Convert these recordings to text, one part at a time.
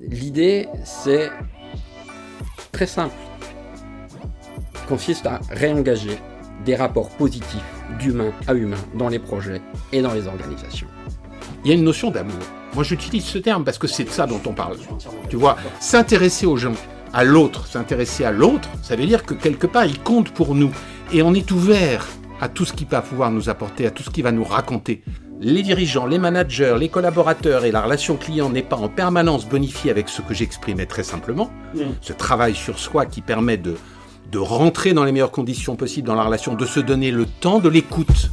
l'idée, c'est très simple. Consiste à réengager des rapports positifs d'humain à humain dans les projets et dans les organisations. Il y a une notion d'amour. Moi, j'utilise ce terme parce que c'est de ça dont on parle. Tu vois, s'intéresser aux gens, à l'autre, s'intéresser à l'autre, ça veut dire que quelque part, il compte pour nous. Et on est ouvert à tout ce qu'il va pouvoir nous apporter, à tout ce qu'il va nous raconter. Les dirigeants, les managers, les collaborateurs et la relation client n'est pas en permanence bonifiée avec ce que j'exprimais très simplement. Ce travail sur soi qui permet de, de rentrer dans les meilleures conditions possibles dans la relation, de se donner le temps de l'écoute.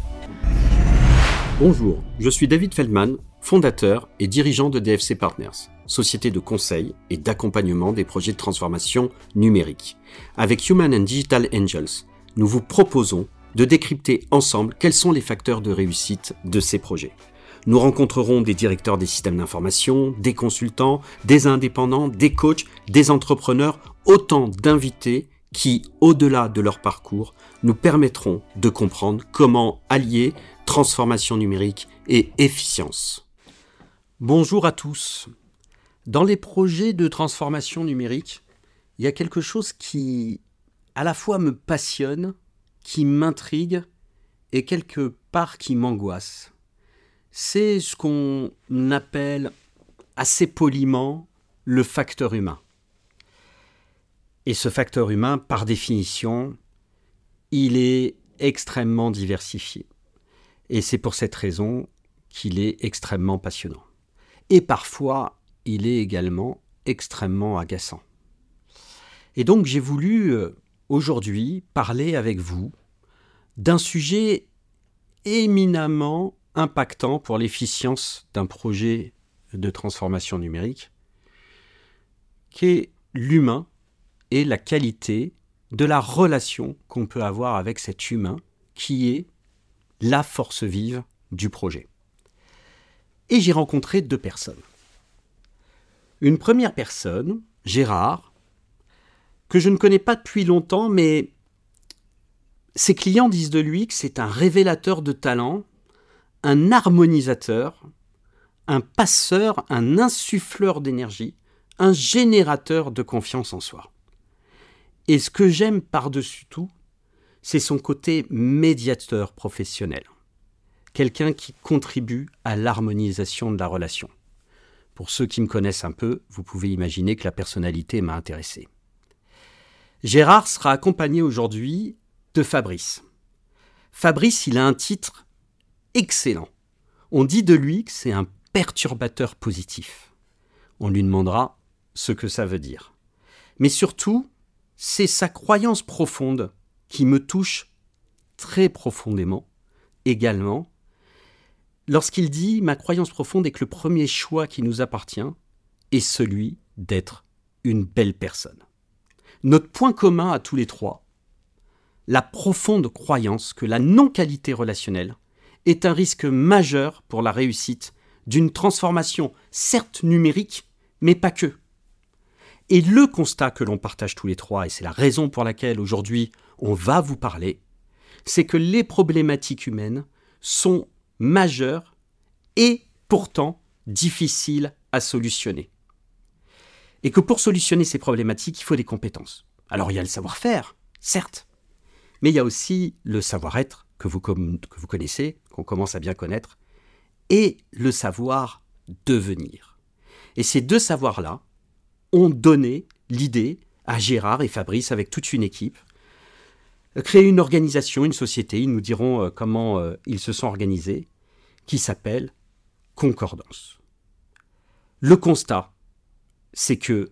Bonjour, je suis David Feldman, fondateur et dirigeant de DFC Partners, société de conseil et d'accompagnement des projets de transformation numérique. Avec Human and Digital Angels, nous vous proposons de décrypter ensemble quels sont les facteurs de réussite de ces projets. Nous rencontrerons des directeurs des systèmes d'information, des consultants, des indépendants, des coachs, des entrepreneurs, autant d'invités qui, au-delà de leur parcours, nous permettront de comprendre comment allier transformation numérique et efficience. Bonjour à tous. Dans les projets de transformation numérique, il y a quelque chose qui à la fois me passionne, qui m'intrigue et quelque part qui m'angoisse. C'est ce qu'on appelle assez poliment le facteur humain. Et ce facteur humain, par définition, il est extrêmement diversifié. Et c'est pour cette raison qu'il est extrêmement passionnant. Et parfois, il est également extrêmement agaçant. Et donc j'ai voulu euh, aujourd'hui parler avec vous d'un sujet éminemment impactant pour l'efficience d'un projet de transformation numérique, qui est l'humain et la qualité de la relation qu'on peut avoir avec cet humain qui est la force vive du projet. Et j'ai rencontré deux personnes. Une première personne, Gérard, que je ne connais pas depuis longtemps, mais ses clients disent de lui que c'est un révélateur de talent, un harmonisateur, un passeur, un insuffleur d'énergie, un générateur de confiance en soi. Et ce que j'aime par-dessus tout, c'est son côté médiateur professionnel. Quelqu'un qui contribue à l'harmonisation de la relation. Pour ceux qui me connaissent un peu, vous pouvez imaginer que la personnalité m'a intéressé. Gérard sera accompagné aujourd'hui de Fabrice. Fabrice, il a un titre excellent. On dit de lui que c'est un perturbateur positif. On lui demandera ce que ça veut dire. Mais surtout, c'est sa croyance profonde qui me touche très profondément également lorsqu'il dit Ma croyance profonde est que le premier choix qui nous appartient est celui d'être une belle personne. Notre point commun à tous les trois, la profonde croyance que la non-qualité relationnelle est un risque majeur pour la réussite d'une transformation certes numérique, mais pas que. Et le constat que l'on partage tous les trois, et c'est la raison pour laquelle aujourd'hui on va vous parler, c'est que les problématiques humaines sont majeures et pourtant difficiles à solutionner. Et que pour solutionner ces problématiques, il faut des compétences. Alors il y a le savoir-faire, certes, mais il y a aussi le savoir-être que vous, connaissez, qu'on commence à bien connaître, et le savoir devenir. Et ces deux savoirs-là ont donné l'idée à Gérard et Fabrice, avec toute une équipe, créer une organisation, une société, ils nous diront euh, comment euh, ils se sont organisés, qui s'appelle Concordance. Le constat, c'est que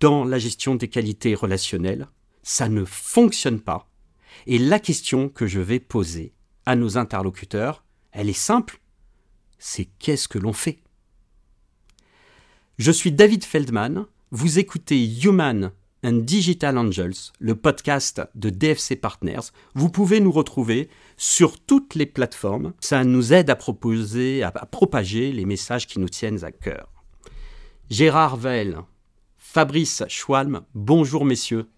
dans la gestion des qualités relationnelles, ça ne fonctionne pas. Et la question que je vais poser à nos interlocuteurs, elle est simple. C'est qu'est-ce que l'on fait? Je suis David Feldman, vous écoutez Human and Digital Angels, le podcast de DFC Partners. Vous pouvez nous retrouver sur toutes les plateformes. Ça nous aide à proposer, à, propager les messages qui nous tiennent à cœur. Gérard Vell, Fabrice Schwalm, bonjour messieurs.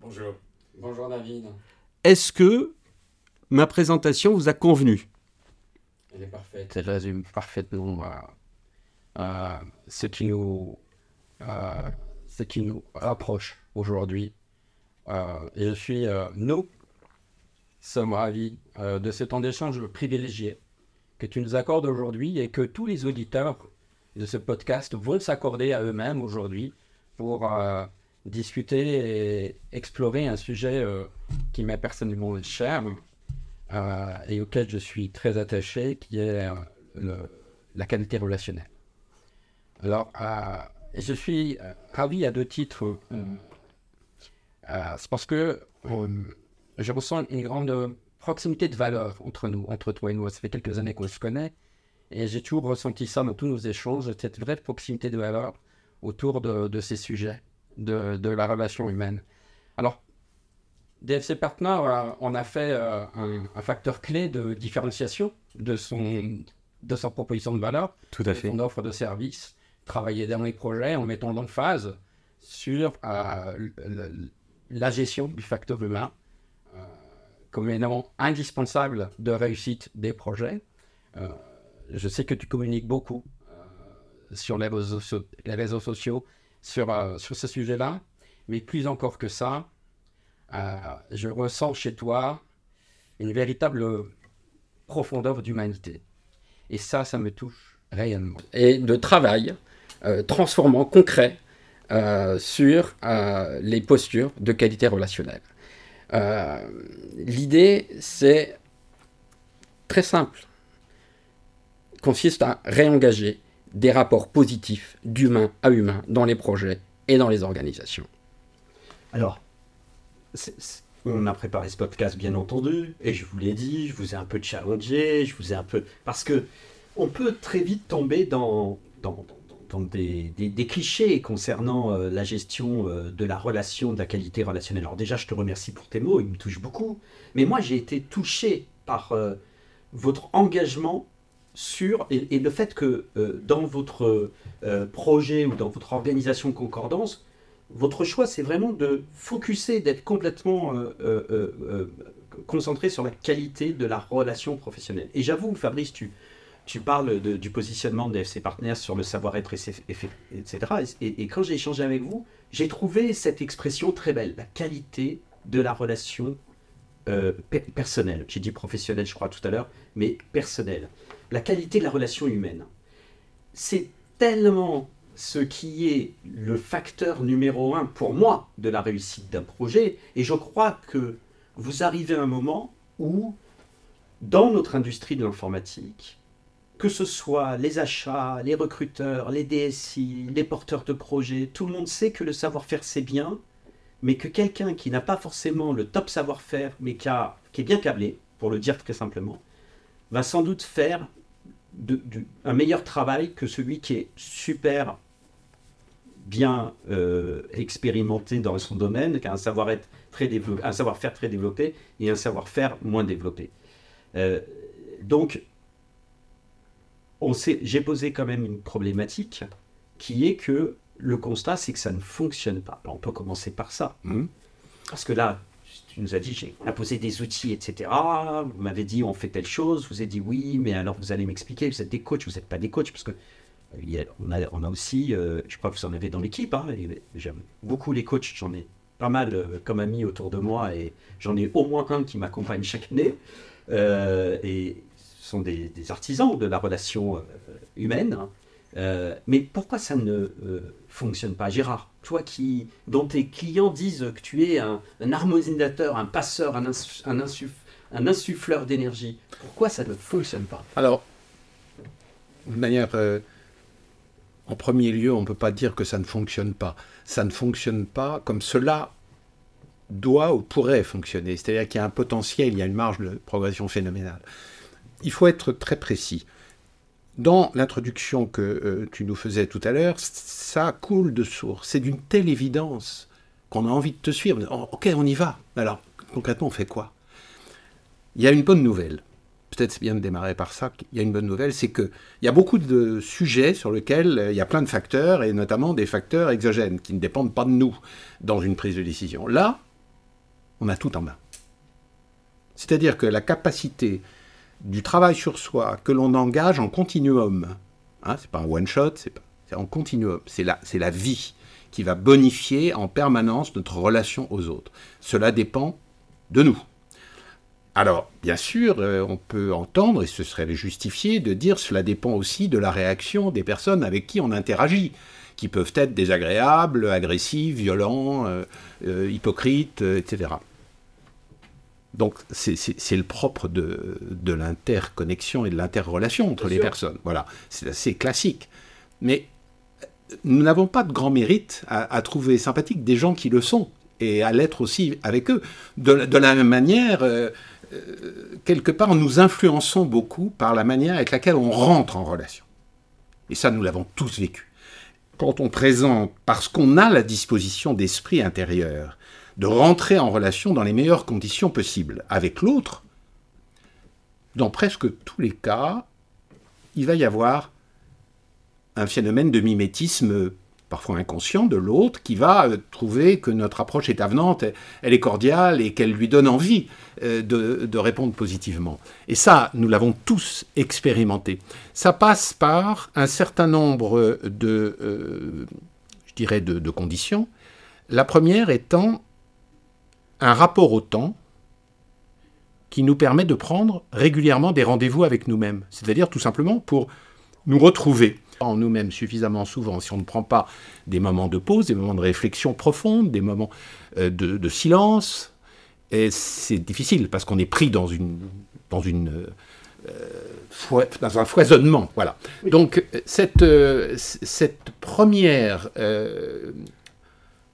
Bonjour. Bonjour David. Est-ce que ma présentation vous a convenu? Elle est parfaite. Elle résume parfaitement euh, ce qui nous ce qui nous rapproche aujourd'hui. et je suis, nous sommes ravis de ce temps d'échange privilégié que tu nous accordes aujourd'hui et que tous les auditeurs de ce podcast vont s'accorder à eux-mêmes aujourd'hui pour discuter et explorer un sujet qui m'est personnellement cher euh, et auquel je suis très attaché, qui est euh, la qualité relationnelle. Alors, euh, je suis ravi à deux titres. c'est parce que je ressens une grande proximité de valeur entre nous, entre toi et nous. Ça fait quelques années qu'on se connaît. Et j'ai toujours ressenti ça dans tous nos échanges, cette vraie proximité de valeur autour de, ces sujets, de, de, la relation humaine. Alors, DFC Partner, euh, on a fait euh, un, facteur clé de différenciation de son, de sa proposition de valeur, Tout à fait. son offre de service, travailler dans les projets en mettant phase sur euh, la gestion du facteur humain comme élément indispensable de réussite des projets. Je sais que tu communiques beaucoup sur les réseaux, sociaux sur, sur ce sujet-là, mais plus encore que ça, euh, je ressens chez toi une véritable profondeur d'humanité. Et ça, ça me touche réellement. Et de travail euh, transformant, concret, euh, sur les postures de qualité relationnelle. L'idée, c'est très simple, consiste à réengager des rapports positifs d'humain à humain dans les projets et dans les organisations. Alors, on a préparé ce podcast, bien entendu, et je vous l'ai dit, je vous ai un peu challengé, je vous ai un peu. Parce que on peut très vite tomber dans, dans, des, des, clichés concernant euh, la gestion euh, de la relation, de la qualité relationnelle. Alors, déjà, je te remercie pour tes mots, ils me touchent beaucoup. Mais moi, j'ai été touché par euh, votre engagement sur. Et, le fait que dans votre projet ou dans votre organisation Concordance, votre choix, c'est vraiment de focuser, d'être complètement euh, euh, euh, concentré sur la qualité de la relation professionnelle. Et j'avoue, Fabrice, tu, tu parles du positionnement des FC Partners sur le savoir-être, etc. Et, et, quand j'ai échangé avec vous, j'ai trouvé cette expression très belle, la qualité de la relation personnelle. J'ai dit professionnelle, je crois, tout à l'heure, mais personnelle. La qualité de la relation humaine. C'est tellement ce qui est le facteur numéro un pour moi de la réussite d'un projet. Et je crois que vous arrivez à un moment où, dans notre industrie de l'informatique, que ce soit les achats, les recruteurs, les DSI, les porteurs de projets, tout le monde sait que le savoir-faire c'est bien, mais que quelqu'un qui n'a pas forcément le top savoir-faire, mais qui, est bien câblé, pour le dire très simplement, va sans doute faire un meilleur travail que celui qui est super bien euh, expérimenté dans son domaine, qui a un savoir-être très développé, un savoir-faire très développé et un savoir-faire moins développé. Euh, donc, j'ai posé quand même une problématique qui est que le constat, c'est que ça ne fonctionne pas. on peut commencer par ça. Mmh. Parce que là, tu nous as dit, on a posé des outils, etc. Vous m'avez dit, on fait telle chose. Je vous ai dit oui, mais alors vous allez m'expliquer. Vous êtes des coachs, vous n'êtes pas des coachs. Parce que on, a, aussi, euh, je crois que vous en avez dans l'équipe, hein, j'aime beaucoup les coachs, j'en ai pas mal euh, comme amis autour de moi et j'en ai au moins un qui m'accompagne chaque année. Euh, et ce sont des, artisans de la relation humaine. Hein. Mais pourquoi ça ne fonctionne pas Gérard, toi qui, dont tes clients disent que tu es un, harmonisateur, un passeur, un, insuffleur d'énergie, pourquoi ça ne fonctionne pas? Alors, de manière en premier lieu, on ne peut pas dire que ça ne fonctionne pas. Ça ne fonctionne pas comme cela doit ou pourrait fonctionner. C'est-à-dire qu'il y a un potentiel, il y a une marge de progression phénoménale. Il faut être très précis. Dans l'introduction que euh, tu nous faisais tout à l'heure, ça coule de source. C'est d'une telle évidence qu'on a envie de te suivre. Ok, on y va. Alors, concrètement, on fait quoi? Il y a une bonne nouvelle peut-être c'est bien de démarrer par ça. Il y a une bonne nouvelle, c'est qu'il y a beaucoup de sujets sur lesquels euh, il y a plein de facteurs, et notamment des facteurs exogènes qui ne dépendent pas de nous dans une prise de décision. Là, on a tout en main. C'est-à-dire que la capacité du travail sur soi que l'on engage en continuum, hein, c'est pas un one-shot, c'est pas C'est en continuum. C'est la, c'est la vie qui va bonifier en permanence notre relation aux autres. Cela dépend de nous. Alors, bien sûr, euh, on peut entendre, et ce serait justifié, de dire cela dépend aussi de la réaction des personnes avec qui on interagit, qui peuvent être désagréables, agressifs, violents, euh, euh, hypocrites, etc. Donc, c'est le propre de, de l'interconnexion et de l'interrelation entre les personnes. Voilà, c'est assez classique. Mais nous n'avons pas de grand mérite à, trouver sympathique des gens qui le sont et à l'être aussi avec eux. De, la même manière, euh, euh, quelque part, nous influençons beaucoup par la manière avec laquelle on rentre en relation. Et ça, nous l'avons tous vécu. Quand on présente, parce qu'on a la disposition d'esprit intérieur, de rentrer en relation dans les meilleures conditions possibles avec l'autre, dans presque tous les cas, il va y avoir un phénomène de mimétisme parfois inconscient de l'autre qui va euh, trouver que notre approche est avenante, elle est cordiale et qu'elle lui donne envie euh, de, répondre positivement. Et ça, nous l'avons tous expérimenté. Ça passe par un certain nombre de, euh, je dirais, de conditions. La première étant un rapport au temps qui nous permet de prendre régulièrement des rendez-vous avec nous-mêmes. C'est-à-dire tout simplement pour nous retrouver en nous-mêmes suffisamment souvent, si on ne prend pas des moments de pause, des moments de réflexion profonde, des moments euh, de, silence, c'est difficile parce qu'on est pris dans une dans une euh, dans un foisonnement, voilà. Donc cette euh, cette première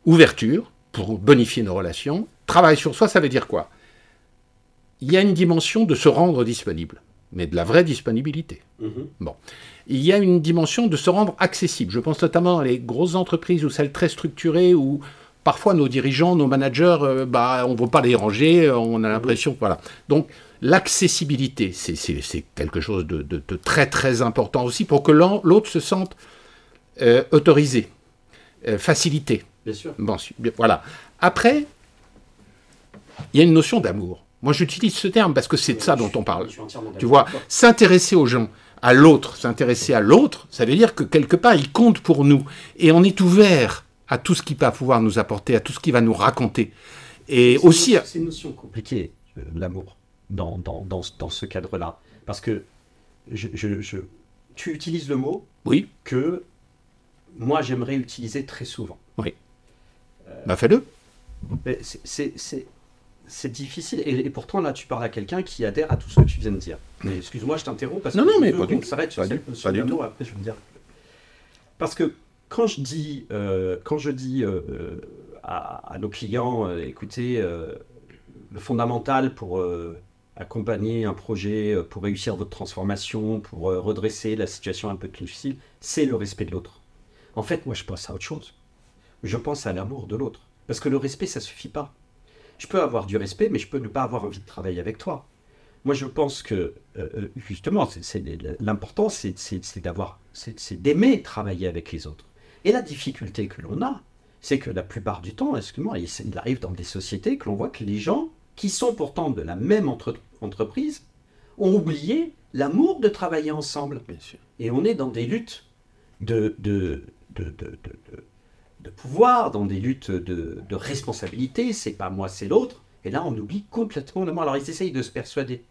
ouverture pour bonifier nos relations, travail sur soi, ça veut dire quoi? Il y a une dimension de se rendre disponible, mais de la vraie disponibilité. Mm-hmm. Bon il y a une dimension de se rendre accessible. Je pense notamment à les grosses entreprises ou celles très structurées où parfois nos dirigeants, nos managers, euh, bah, on ne veut pas les ranger, on a l'impression, voilà. Donc l'accessibilité, c'est quelque chose de, très très important aussi pour que l'autre se sente euh, autorisé, euh, facilité. Bien sûr. Bon, voilà. Après, il y a une notion d'amour. Moi, j'utilise ce terme parce que c'est de ça dont on parle. Tu vois, s'intéresser aux gens à l'autre, s'intéresser à l'autre, ça veut dire que quelque part, il compte pour nous. Et on est ouvert à tout ce qu'il va pouvoir nous apporter, à tout ce qu'il va nous raconter. Et aussi... C'est une notion compliquée, euh, l'amour, dans, dans, dans, dans, ce cadre-là. Parce que je, je, tu utilises le mot oui. que moi, j'aimerais utiliser très souvent. Oui. Euh, bah, fais-le. C'est c'est difficile. Et, pourtant, là, tu parles à quelqu'un qui adhère à tout ce que tu viens de dire. Mais excuse-moi, je t'interromps parce non, que non, mais du, s'arrête tout. Après, je veux dire. Parce que quand je dis, euh, quand je dis euh, euh, à, nos clients, écoutez, le fondamental pour accompagner un projet, pour réussir votre transformation, pour redresser la situation un peu difficile, c'est le respect de l'autre. En fait, moi, je pense à autre chose. Je pense à l'amour de l'autre. Parce que le respect, ça suffit pas je peux avoir du respect, mais je peux ne pas avoir envie de travailler avec toi. Moi, je pense que, euh, euh, justement, l'important, c'est d'avoir, c'est d'aimer travailler avec les autres. Et la difficulté que l'on a, c'est que la plupart du temps, excuse-moi, il arrive dans des sociétés que l'on voit que les gens qui sont pourtant de la même entreprise ont oublié l'amour de travailler ensemble. Et on est dans des luttes de, de, de, de de pouvoir, dans des luttes de, responsabilité, c'est pas moi, c'est l'autre. Et là, on oublie complètement le. Alors, ils essayent de se persuader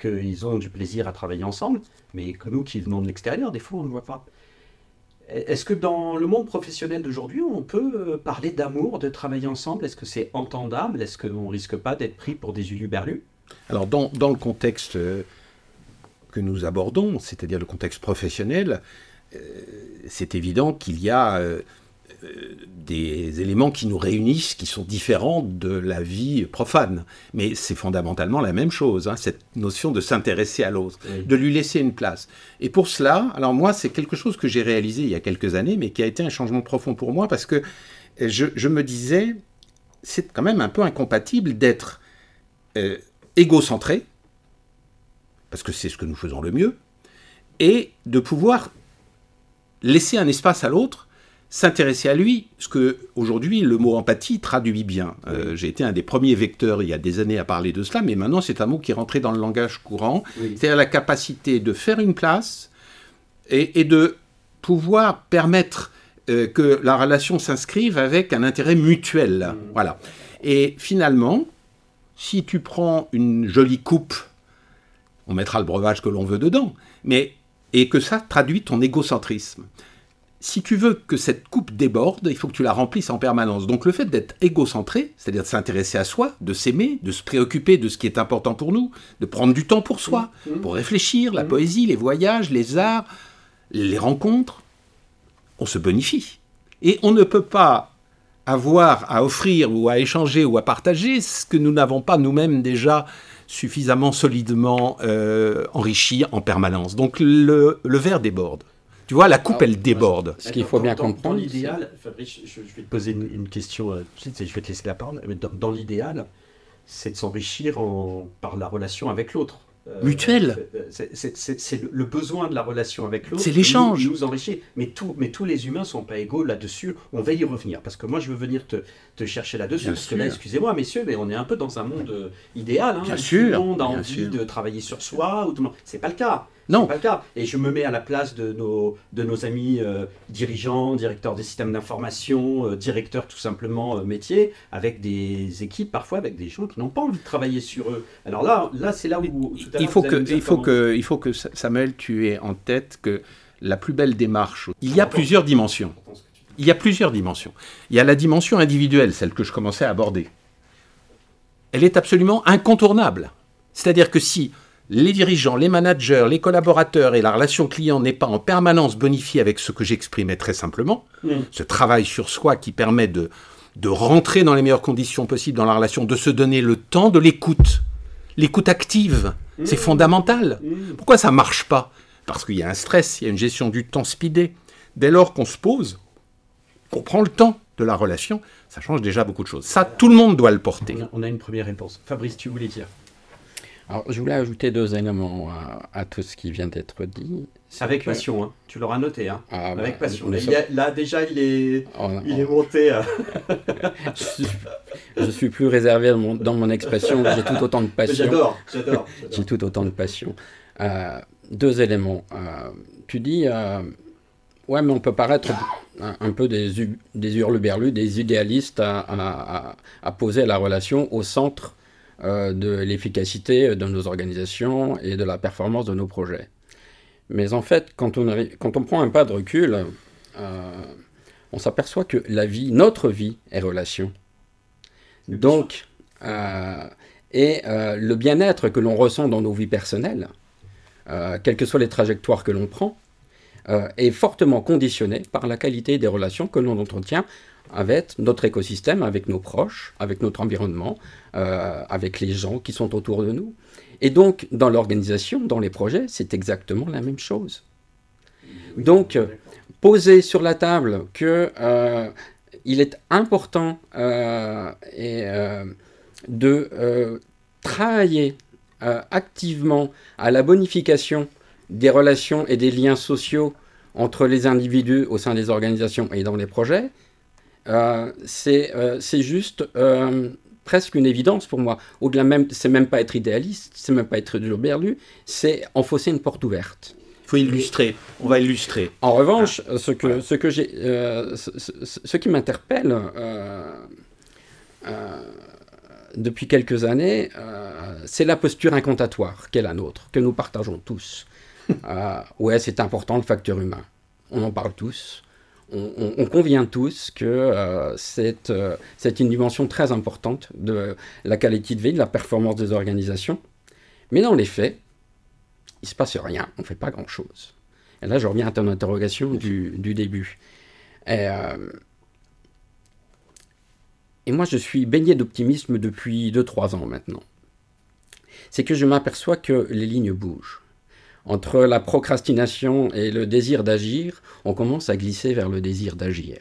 qu'ils ont du plaisir à travailler ensemble, mais que nous qui venons de l'extérieur, des fois, on ne voit pas. Est-ce que dans le monde professionnel d'aujourd'hui, on peut euh, parler d'amour, de travailler ensemble? Est-ce que c'est entendable? Est-ce qu'on risque pas d'être pris pour des uluberlus? Alors, dans, dans, le contexte euh, que nous abordons, c'est-à-dire le contexte professionnel, euh, c'est évident qu'il y a des éléments qui nous réunissent, qui sont différents de la vie profane. Mais c'est fondamentalement la même chose, hein, cette notion de s'intéresser à l'autre, de lui laisser une place. Et pour cela, alors moi, c'est quelque chose que j'ai réalisé il y a quelques années, mais qui a été un changement profond pour moi, parce que je, me disais, c'est quand même un peu incompatible d'être euh, égocentré, parce que c'est ce que nous faisons le mieux, et de pouvoir laisser un espace à l'autre s'intéresser à lui, ce que aujourd'hui le mot empathie traduit bien. Euh, j'ai été un des premiers vecteurs il y a des années à parler de cela, mais maintenant c'est un mot qui est rentré dans le langage courant, c'est-à-dire la capacité de faire une place et, de pouvoir permettre euh, que la relation s'inscrive avec un intérêt mutuel. Mmh. Voilà. Et finalement, si tu prends une jolie coupe, on mettra le breuvage que l'on veut dedans, mais et que ça traduit ton égocentrisme. Si tu veux que cette coupe déborde, il faut que tu la remplisses en permanence. Donc le fait d'être égocentré, c'est-à-dire de s'intéresser à soi, de s'aimer, de se préoccuper de ce qui est important pour nous, de prendre du temps pour soi, pour réfléchir, la poésie, les voyages, les arts, les rencontres, on se bonifie. Et on ne peut pas avoir à offrir ou à échanger ou à partager ce que nous n'avons pas nous-mêmes déjà suffisamment solidement euh, enrichi en permanence. Donc le, le verre déborde. Tu vois, la coupe, Ah, elle déborde. Ce qu'il faut Dans- bien dans- Dans comprendre, l'idéal, Fabrice, je, je vais te poser une, une question, euh, tout de suite, je vais te laisser la parole, mais dans, dans l'idéal, c'est de s'enrichir en- par la relation avec l'autre. Euh, Mutuelle. c'est- c'est le- besoin de la relation avec l'autre. C'est l'échange. qui Nous, nous enrichit. Mais, tout, mais tous les humains sont pas égaux là-dessus. On va y revenir. Parce que moi, je veux venir te, te chercher là-dessus. Parce que là, excusez-moi, messieurs, mais on est un peu dans un monde euh, idéal. hein, Bien sûr, Tout le monde a bien envie sûr. de travailler sur soi. Ou tout le monde- C'est pas le cas. Non. Pas le cas. Et je me mets à la place de nos, de nos amis euh, dirigeants, directeurs des systèmes d'information, euh, directeurs tout simplement euh, métiers, avec des équipes parfois avec des gens qui n'ont pas envie de travailler sur eux. Alors là, là c'est là où tout à Il faut que, il faut que, il faut que Sa- Samuel, tu aies en tête que la plus belle démarche. Il y a plusieurs dimensions. Il y a plusieurs dimensions. Il y a la dimension individuelle, celle que je commençais à aborder. Elle est absolument incontournable. C'est-à-dire que si les dirigeants, les managers, les collaborateurs et la relation client n'est pas en permanence bonifiée avec ce que j'exprimais très simplement, Mm. ce travail sur soi qui permet de, de rentrer dans les meilleures conditions possibles dans la relation, de se donner le temps de l'écoute, l'écoute active, c'est fondamental. Pourquoi ça marche pas? Parce qu'il y a un stress, il y a une gestion du temps speedé. Dès lors qu'on se pose, qu'on prend le temps de la relation, ça change déjà beaucoup de choses. Ça, tout le monde doit le porter. On a- On a une première réponse. Fabrice, tu voulais dire? Alors, je voulais ajouter deux éléments à, à tout ce qui vient d'être dit. Avec que- passion, hein. tu l'auras noté. Hein. Ah, bah, Avec passion. Là, sommes- il y a- là, déjà, il est, on- il est monté. euh, je, suis, je suis plus réservé dans mon, dans mon expression. J'ai tout autant de passion. J'adore, j'adore. J'ai tout autant de passion. Euh, deux éléments. Euh, tu dis, euh, ouais, mais on peut paraître un, un peu des, des hurluberlus, des idéalistes à, à- à- à poser la relation au centre de l'efficacité de nos organisations et de la performance de nos projets. Mais en fait, quand on, quand on prend un pas de recul, euh, on s'aperçoit que la vie, notre vie, est relation. Donc, euh, et euh, le bien-être que l'on ressent dans nos vies personnelles, euh, quelles que soient les trajectoires que l'on prend, euh, est fortement conditionné par la qualité des relations que l'on entretient avec notre écosystème, avec nos proches, avec notre environnement, euh, avec les gens qui sont autour de nous. Et donc, dans l'organisation, dans les projets, c'est exactement la même chose. Donc, poser sur la table que euh, il est important euh, et, euh, de travailler activement à la bonification des relations et des liens sociaux entre les individus au sein des organisations et dans les projets, euh, c'est euh, c'est juste euh, presque une évidence pour moi. Au-delà même, c'est même pas être idéaliste, c'est même pas être berlu, c'est enfoncer une porte ouverte. Il faut illustrer. On va illustrer. En revanche, ce que, ce que j'ai, ce, ce- ce qui m'interpelle depuis quelques années, c'est la posture incantatoire qu'est la nôtre, que nous partageons tous. Ouais, c'est important le facteur humain. On en parle tous. On, on- on convient tous que euh, c'est euh, c'est une dimension très importante de la qualité de vie, de la performance des organisations. Mais dans les faits, il se passe rien, on ne fait pas grand-chose. Et là, je reviens à ton interrogation du, début. Et, euh, et moi, je suis baigné d'optimisme depuis 2-3 ans maintenant. C'est que je m'aperçois que les lignes bougent. Entre la procrastination et le désir d'agir, on commence à glisser vers le désir d'agir.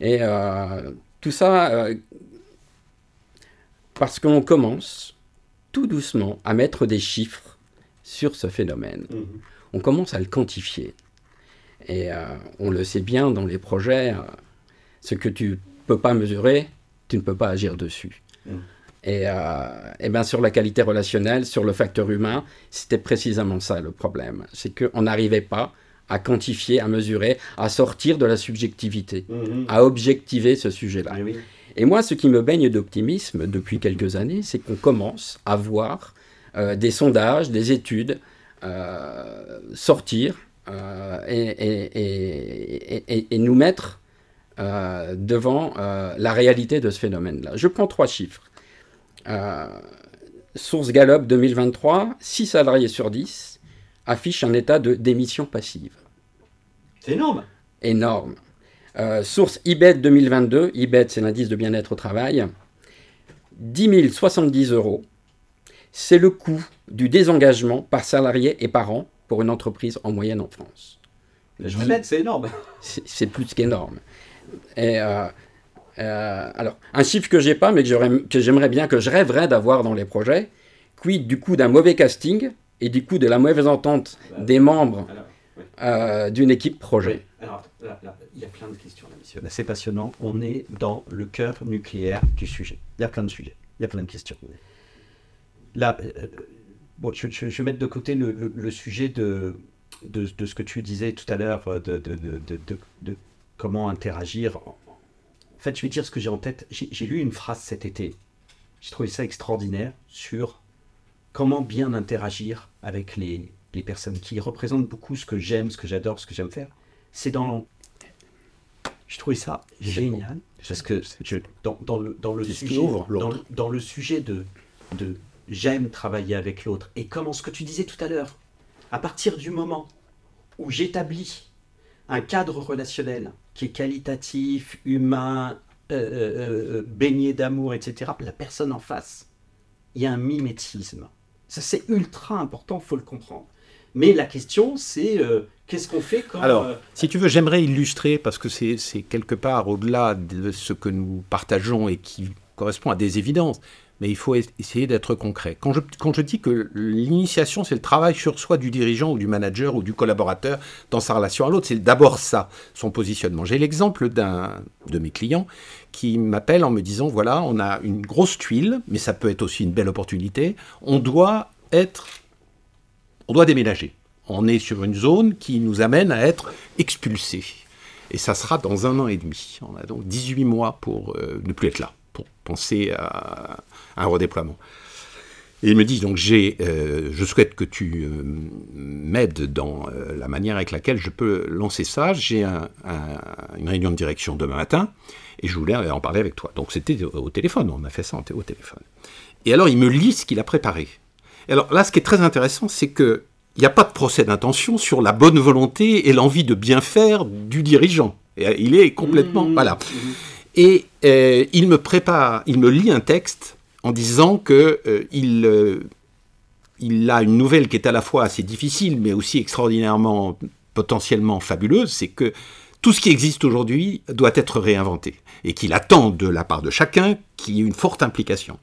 Et euh, tout ça euh, parce qu'on commence tout doucement à mettre des chiffres sur ce phénomène Mhm. on commence à le quantifier. Et euh, on le sait bien dans les projets, ce que tu peux pas mesurer, tu ne peux pas agir dessus. Mm. Et, euh, et bien sur la qualité relationnelle, sur le facteur humain, c'était précisément ça le problème. C'est qu'on n'arrivait pas à quantifier, à mesurer, à sortir de la subjectivité, Mhm. à objectiver ce sujet-là. Oui. Et moi, ce qui me baigne d'optimisme depuis quelques années, c'est qu'on commence à voir euh, des sondages, des études euh, sortir euh, et, et- et- et- et nous mettre devant la réalité de ce phénomène-là. Je prends trois chiffres. Euh, source Gallup 2023, 6 salariés sur 10 affichent un état de démission passive C'est énorme. énorme. Euh, source IBET 2022, IBET c'est l'indice de bien-être au travail, 10 070 euros, c'est le coût du désengagement par salarié et par an pour une entreprise en moyenne en France. Je répète, c'est énorme. C'est c'est plus qu'énorme. Et euh, euh, alors, un chiffre que j'ai pas, mais que j'aimerais bien, que je rêverais d'avoir dans les projets, quid du coût d'un mauvais casting et du coût de la mauvaise entente des membres euh, d'une équipe projet? Oui. Alors, là, là, il y a plein de questions là, messieurs. Là, c'est passionnant. On est dans le cœur nucléaire du sujet. Il y a plein de sujets. Il y a plein de questions. Là, euh, bon, je, je- je vais mettre de côté le, le- le sujet de, de, de ce que tu disais tout à l'heure, de, de, de, de- de- de comment interagir. En fait, je vais dire ce que j'ai en tête. J'ai lu une phrase cet été. J'ai trouvé ça extraordinaire sur comment bien interagir avec les, les personnes qui représentent beaucoup ce que j'aime, ce que j'adore, ce que j'aime faire. C'est dans. Je trouvais ça génial. Parce que je, dans, dans le, dans, le sujet, dans, dans le sujet de, de j'aime travailler avec l'autre et comment ce que tu disais tout à l'heure, à partir du moment où j'établis un cadre relationnel qui est qualitatif, humain, euh, euh, euh, baigné d'amour, etc., la personne en face, il y a un mimétisme. Ça, c'est ultra important, faut le comprendre. Mais la question, c'est euh, qu'est-ce qu'on fait quand. Alors, si tu veux, j'aimerais illustrer, parce que c'est quelque part au-delà de ce que nous partageons et qui correspond à des évidences, mais il faut es- essayer d'être concret. Quand je, quand je dis que l'initiation, c'est le travail sur soi du dirigeant ou du manager ou du collaborateur dans sa relation à l'autre, c'est d'abord ça, son positionnement. J'ai l'exemple d'un de mes clients qui m'appelle en me disant, voilà, on a une grosse tuile, mais ça peut être aussi une belle opportunité, on doit être on doit déménager. On est sur une zone qui nous amène à être expulsés. Et ça sera dans un an et demi. On a donc 18 mois pour euh, ne plus être là, penser à, à un redéploiement. Et il me dit donc j'ai, euh, je souhaite que tu euh, m'aides dans euh, la manière avec laquelle je peux lancer ça. J'ai un- un- une réunion de direction demain matin et je voulais en parler avec toi. Donc c'était au, téléphone, on a fait ça en- au téléphone. Et alors il me lit ce qu'il a préparé. Et alors là, ce qui est très intéressant, c'est que il n'y a pas de procès d'intention sur la bonne volonté et l'envie de bien faire du dirigeant. Et, il est complètement Mmh. voilà. Et euh, il me prépare, il me lit un texte en disant que euh, il euh, il a une nouvelle qui est à la fois assez difficile, mais aussi extraordinairement potentiellement fabuleuse, c'est que tout ce qui existe aujourd'hui doit être réinventé et qu'il attend de la part de chacun qu'il y ait une forte implication.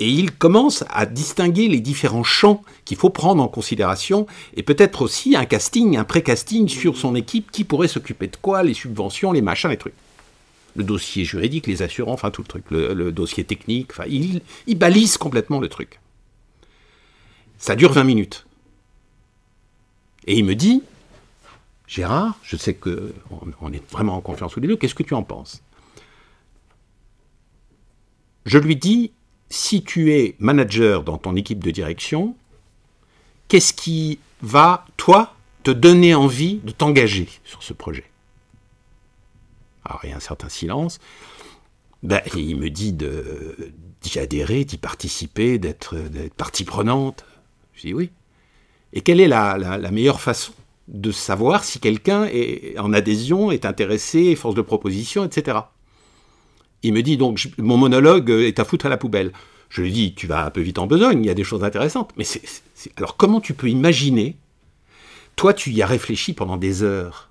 Et il commence à distinguer les différents champs qu'il faut prendre en considération et peut-être aussi un casting, un pré-casting sur son équipe qui pourrait s'occuper de quoi, les subventions, les machins, les trucs. Le dossier juridique, les assurances, enfin tout le truc, le, dossier technique, enfin il, il balise complètement le truc. Ça dure 20 minutes. Et il me dit, Gérard, je sais que on, on est vraiment en confiance tous les deux, qu'est-ce que tu en penses? Je lui dis, si tu es manager dans ton équipe de direction, qu'est-ce qui va, toi, te donner envie de t'engager sur ce projet? Alors il y a un certain silence. Ben, il me dit d'y adhérer, d'y participer, d'être partie prenante. Je dis oui. Et quelle est la, meilleure façon de savoir si quelqu'un est en adhésion, est intéressé, force de proposition, etc. Il me dit donc, mon monologue est à foutre à la poubelle. Je lui dis, tu vas un peu vite en besogne, il y a des choses intéressantes. Mais alors comment tu peux imaginer? Toi, tu y as réfléchi pendant des heures.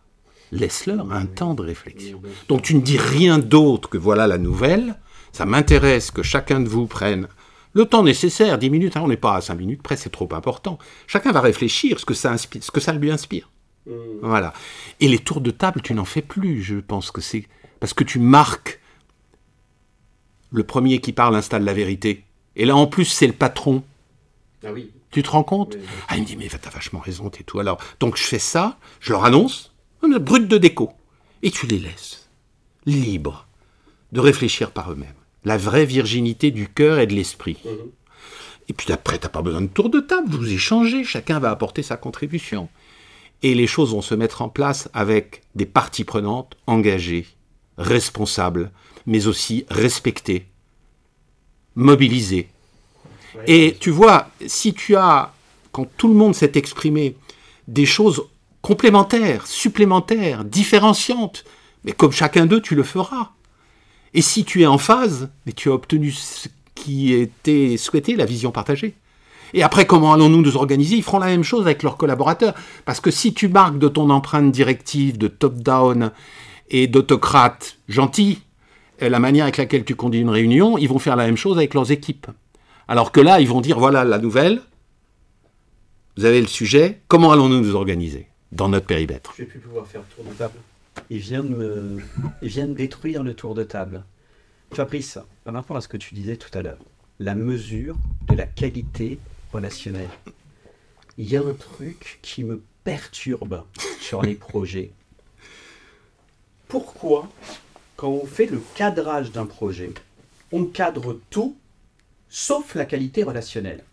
Laisse-leur un temps de réflexion. Donc tu ne dis rien d'autre que voilà la nouvelle. Ça m'intéresse que chacun de vous prenne le temps nécessaire, 10 minutes, hein, on n'est pas à 5 minutes près, c'est trop important. Chacun va réfléchir ce que ça, inspire, ce que ça lui inspire. Voilà. Et les tours de table, tu n'en fais plus, je pense que c'est... Parce que tu marques le premier qui parle installe la vérité. Et là, en plus, c'est le patron. Ah oui. Tu te rends compte? Ah, il me dit, mais t'as vachement raison, t'es tout. Alors, donc je fais ça, je leur annonce, brut de déco. Et tu les laisses libres de réfléchir par eux-mêmes. La vraie virginité du cœur et de l'esprit. Mhm. Et puis après, t'as pas besoin de tour de table, vous échangez, chacun va apporter sa contribution. Et les choses vont se mettre en place avec des parties prenantes engagées, responsables, mais aussi respectées, mobilisées. Et tu vois, si tu as, quand tout le monde s'est exprimé, des choses complémentaires, supplémentaires, différenciantes, mais comme chacun d'eux, tu le feras. Et si tu es en phase, mais tu as obtenu ce qui était souhaité, la vision partagée. Et après, comment allons-nous nous organiser? Ils feront la même chose avec leurs collaborateurs. Parce que si tu marques de ton empreinte directive, de top-down et d'autocrate gentil, euh, la manière avec laquelle tu conduis une réunion, ils vont faire la même chose avec leurs équipes. Alors que là, ils vont dire, voilà la nouvelle, vous avez le sujet, comment allons-nous nous organiser? Dans notre périmètre Je vais plus pouvoir faire le tour de table. Ils viennent, me... Ils viennent détruire le tour de table. Fabrice, par rapport à ce que tu disais tout à l'heure, la mesure de la qualité relationnelle. Il y a un truc qui me perturbe sur les projets. Pourquoi, quand on fait le cadrage d'un projet, on cadre tout sauf la qualité relationnelle?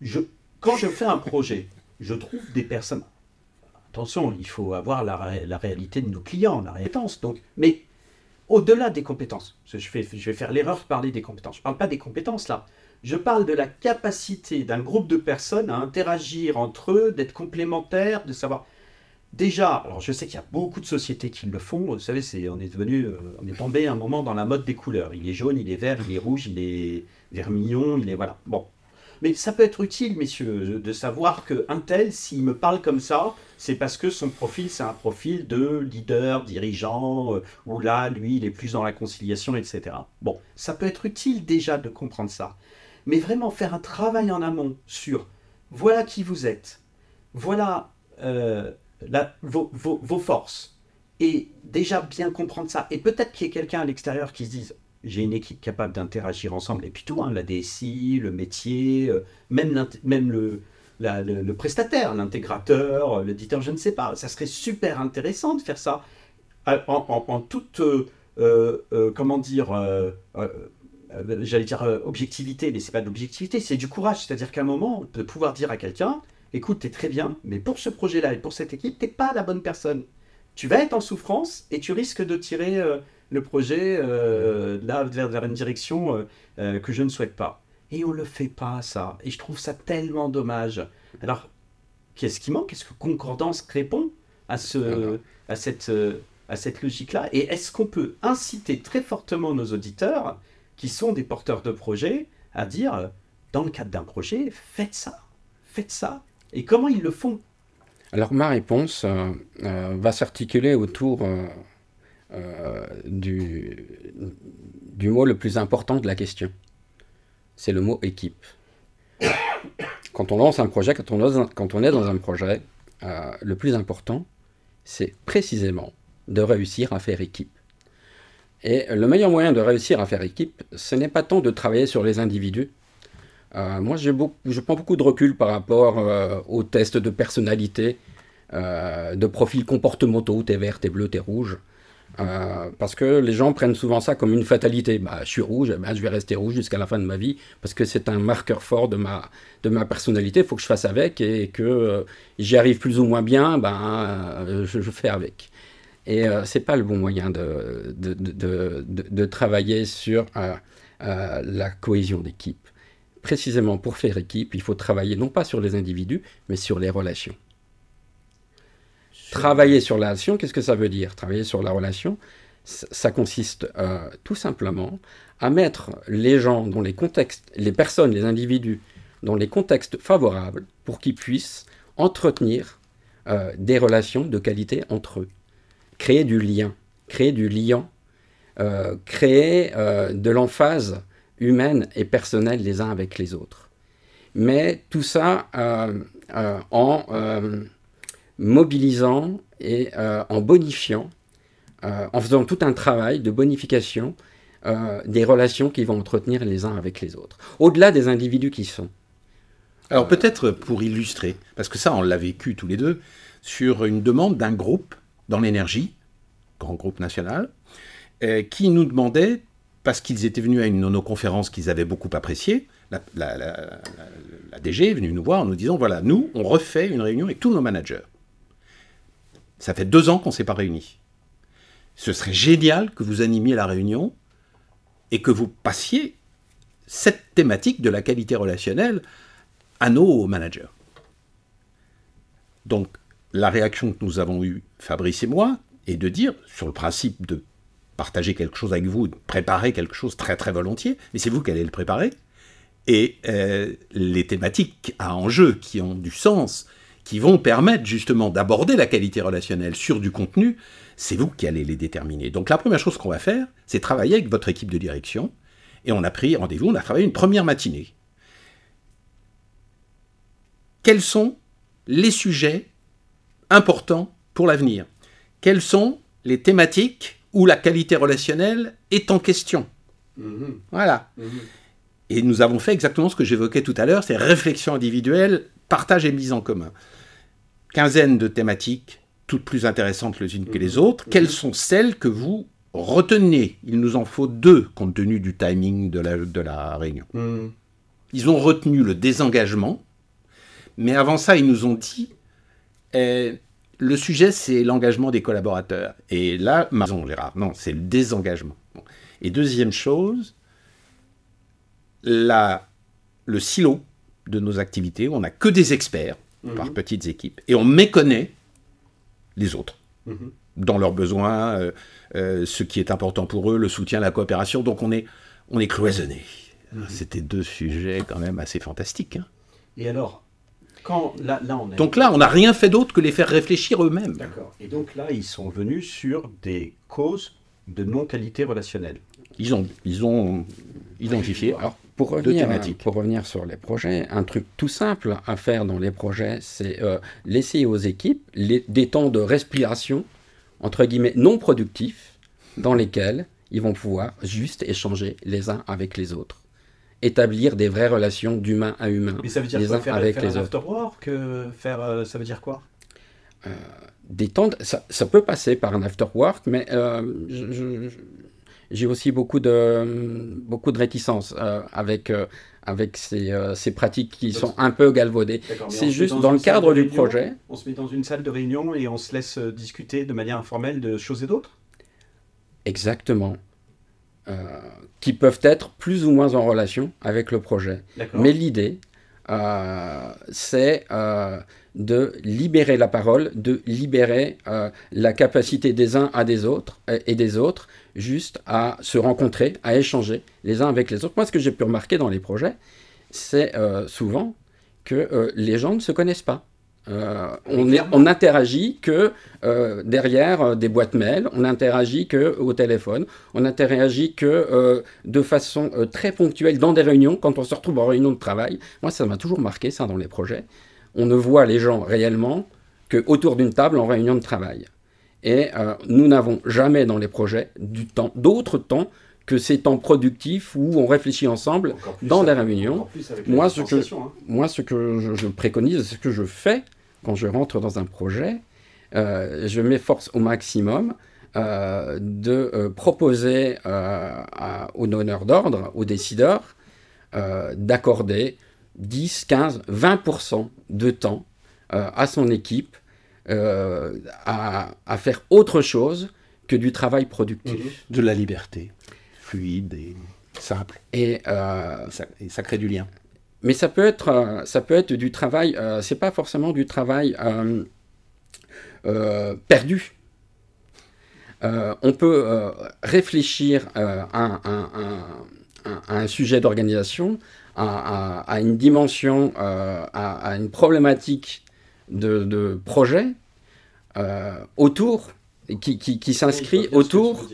Je, Quand je fais un projet, je trouve des personnes. Attention, il faut avoir la, réalité de nos clients, la réponse. Donc, mais au-delà des compétences, je vais faire l'erreur de parler des compétences. Je ne parle pas des compétences là. Je parle de la capacité d'un groupe de personnes à interagir entre eux, d'être complémentaires, de savoir. Déjà, alors je sais qu'il y a beaucoup de sociétés qui le font. Vous savez, c'est, on est devenu, euh, on est tombé un moment dans la mode des couleurs. Il est jaune, il est vert, il est rouge, il est vermillon, il est voilà. Bon, mais ça peut être utile, messieurs, de savoir qu'un tel, s'il me parle comme ça, c'est parce que son profil, c'est un profil de leader, dirigeant, euh, où là, lui, il est plus dans la conciliation, etc. Bon, ça peut être utile déjà de comprendre ça. Mais vraiment faire un travail en amont sur voilà qui vous êtes, voilà euh, vos, forces, et déjà bien comprendre ça. Et peut-être qu'il y ait quelqu'un à l'extérieur qui se dise j'ai une équipe capable d'interagir ensemble, et puis tout, hein, la DSI, le métier, euh, même le, le, prestataire, l'intégrateur, euh, l'éditeur, je ne sais pas. Ça serait super intéressant de faire ça euh, en, toute, comment dire, j'allais dire objectivité, mais c'est pas de l'objectivité, c'est du courage. C'est-à-dire qu'à un moment, de pouvoir dire à quelqu'un, écoute, t'es très bien, mais pour ce projet-là et pour cette équipe, t'es pas la bonne personne. Tu vas être en souffrance et tu risques de tirer le projet euh, là vers, une direction euh, euh, que je ne souhaite pas. Et on le fait pas, ça. Et je trouve ça tellement dommage. Alors, qu'est-ce qui manque? Est-ce que Concordance répond à, ce, à cette, à cette logique-là? Et est-ce qu'on peut inciter très fortement nos auditeurs, qui sont des porteurs de projets, à dire, dans le cadre d'un projet, faites ça, faites ça. Et comment ils le font? Alors, ma réponse va s'articuler autour euh, du mot le plus important de la question. C'est le mot équipe. Quand on lance un projet, quand on, est dans un projet, euh, le plus important, c'est précisément de réussir à faire équipe. Et le meilleur moyen de réussir à faire équipe, ce n'est pas tant de travailler sur les individus. Euh, moi, beaucoup, je prends beaucoup de recul par rapport aux tests de personnalité, de profils comportementaux, t'es vert, t'es bleu, t'es rouge. Euh, parce que les gens prennent souvent ça comme une fatalité. Bah, je suis rouge, bah, je vais rester rouge jusqu'à la fin de ma vie, parce que c'est un marqueur fort de ma, de ma personnalité, il faut que je fasse avec, et que euh, j'y arrive plus ou moins bien, ben, euh, je, fais avec. Et c'est pas le bon moyen de, de, de travailler sur la cohésion d'équipe. Précisément pour faire équipe, il faut travailler non pas sur les individus, mais sur les relations. Travailler sur la relation, qu'est-ce que ça veut dire Travailler sur la relation, ça consiste euh, tout simplement à mettre les gens dans les contextes, les personnes, les individus, dans les contextes favorables pour qu'ils puissent entretenir euh, des relations de qualité entre eux. Créer du lien, créer du lien, euh, créer de l'emphase humaine et personnelle les uns avec les autres. Mais tout ça en mobilisant et euh, en bonifiant, euh, en faisant tout un travail de bonification euh, des relations qui vont entretenir les uns avec les autres, au-delà des individus qui sont. Alors peut-être pour illustrer, parce que ça on l'a vécu tous les deux, sur une demande d'un groupe dans l'énergie, grand groupe national, qui nous demandait, parce qu'ils étaient venus à une conférences qu'ils avaient beaucoup appréciée, la, DG est venue nous voir en nous disant, voilà, nous, on refait une réunion avec tous nos managers. Ça fait deux ans qu'on ne s'est pas réunis. Ce serait génial que vous animiez la réunion et que vous passiez cette thématique de la qualité relationnelle à nos managers. Donc, la réaction que nous avons eue, Fabrice et moi, est de dire, sur le principe de partager quelque chose avec vous, de préparer quelque chose très très volontiers, mais c'est vous qui allez le préparer. Et euh, les thématiques à enjeu qui ont du sens, qui vont permettre justement d'aborder la qualité relationnelle sur du contenu, c'est vous qui allez les déterminer. Donc la première chose qu'on va faire, c'est travailler avec votre équipe de direction. Et on a pris rendez-vous, on a travaillé une première matinée. Quels sont les sujets importants pour l'avenir? Quelles sont les thématiques où la qualité relationnelle est en question? Mhm. Voilà. Mhm. Et nous avons fait exactement ce que j'évoquais tout à l'heure, c'est réflexion individuelle, partage et mise en commun. Quinzaine de thématiques, toutes plus intéressantes les unes que les autres. Quelles sont celles que vous retenez? Il nous en faut deux, compte tenu du timing de la, de la réunion. Mhm. Ils ont retenu le désengagement, mais avant ça, ils nous ont dit, euh, le sujet, c'est l'engagement des collaborateurs. Et là, non, Gérard, non, c'est le désengagement. Bon. Et deuxième chose, la, le silo de nos activités, où on n'a que des experts par petites équipes, et on méconnaît les autres Mhm. dans leurs besoins, euh, euh, ce qui est important pour eux, le soutien, la coopération. Donc on est, on est cloisonné. C'était deux sujets quand même assez fantastiques. hein. Et alors, quand là, là on est. Donc là, on n'a rien fait d'autre que les faire réfléchir eux-mêmes. D'accord. Et donc là, ils sont venus sur des causes de non-qualité relationnelle. Ils ont, ils ont identifié. Alors, pour revenir, pour revenir sur les projets, un truc tout simple à faire dans les projets, c'est euh, laisser aux équipes les- des temps de respiration, entre guillemets, non productifs, dans lesquels ils vont pouvoir juste échanger les uns avec les autres. Établir des vraies relations d'humain à humain, Mais ça veut dire les quoi uns faire, avec faire les un autres. work euh, faire, euh, Ça veut dire quoi? Des temps, de- ça, ça peut passer par un after work, mais euh, je- je- je- j'ai aussi beaucoup de, beaucoup de réticence euh, avec, euh, avec ces, euh, ces pratiques qui sont un peu galvaudées. C'est juste dans le cadre du réunion, projet. On se met dans une salle de réunion et on se laisse discuter de manière informelle de choses et d'autres? Exactement. Euh, qui peuvent être plus ou moins en relation avec le projet. Mais l'idée, euh, c'est euh, de libérer la parole, de libérer la capacité des uns à des autres et des autres juste à se rencontrer, à échanger les uns avec les autres. Moi, ce que j'ai pu remarquer dans les projets, c'est euh, souvent que euh, les gens ne se connaissent pas. Euh, on, est- on interagit que derrière des boîtes mail, on interagit que au téléphone, on interagit que de façon très ponctuelle dans des réunions, quand on se retrouve en réunion de travail. Moi, ça m'a toujours marqué ça dans les projets. On ne voit les gens réellement que autour d'une table en réunion de travail. Et euh, nous n'avons jamais dans les projets du temps, d'autres temps que ces temps productifs où on réfléchit ensemble dans des avec- réunions. Moi, la ce que- hein. Moi, ce que je, je préconise, ce que je fais quand je rentre dans un projet, euh, je m'efforce au maximum euh, de euh, proposer à- aux donneurs d'ordre, aux décideurs, d'accorder 10, 15, 20% de temps à son équipe euh, à, à faire autre chose que du travail productif. De la liberté, fluide et simple. Et euh, Et ça, et ça crée du lien. Mais ça peut être, euh, ça peut être du travail, euh, c'est pas forcément du travail perdu. On peut réfléchir à, un- sujet d'organisation, à, à- à une dimension, à, à une problématique de, de projet euh, autour, qui, qui- qui s'inscrit Oui, bien tu autour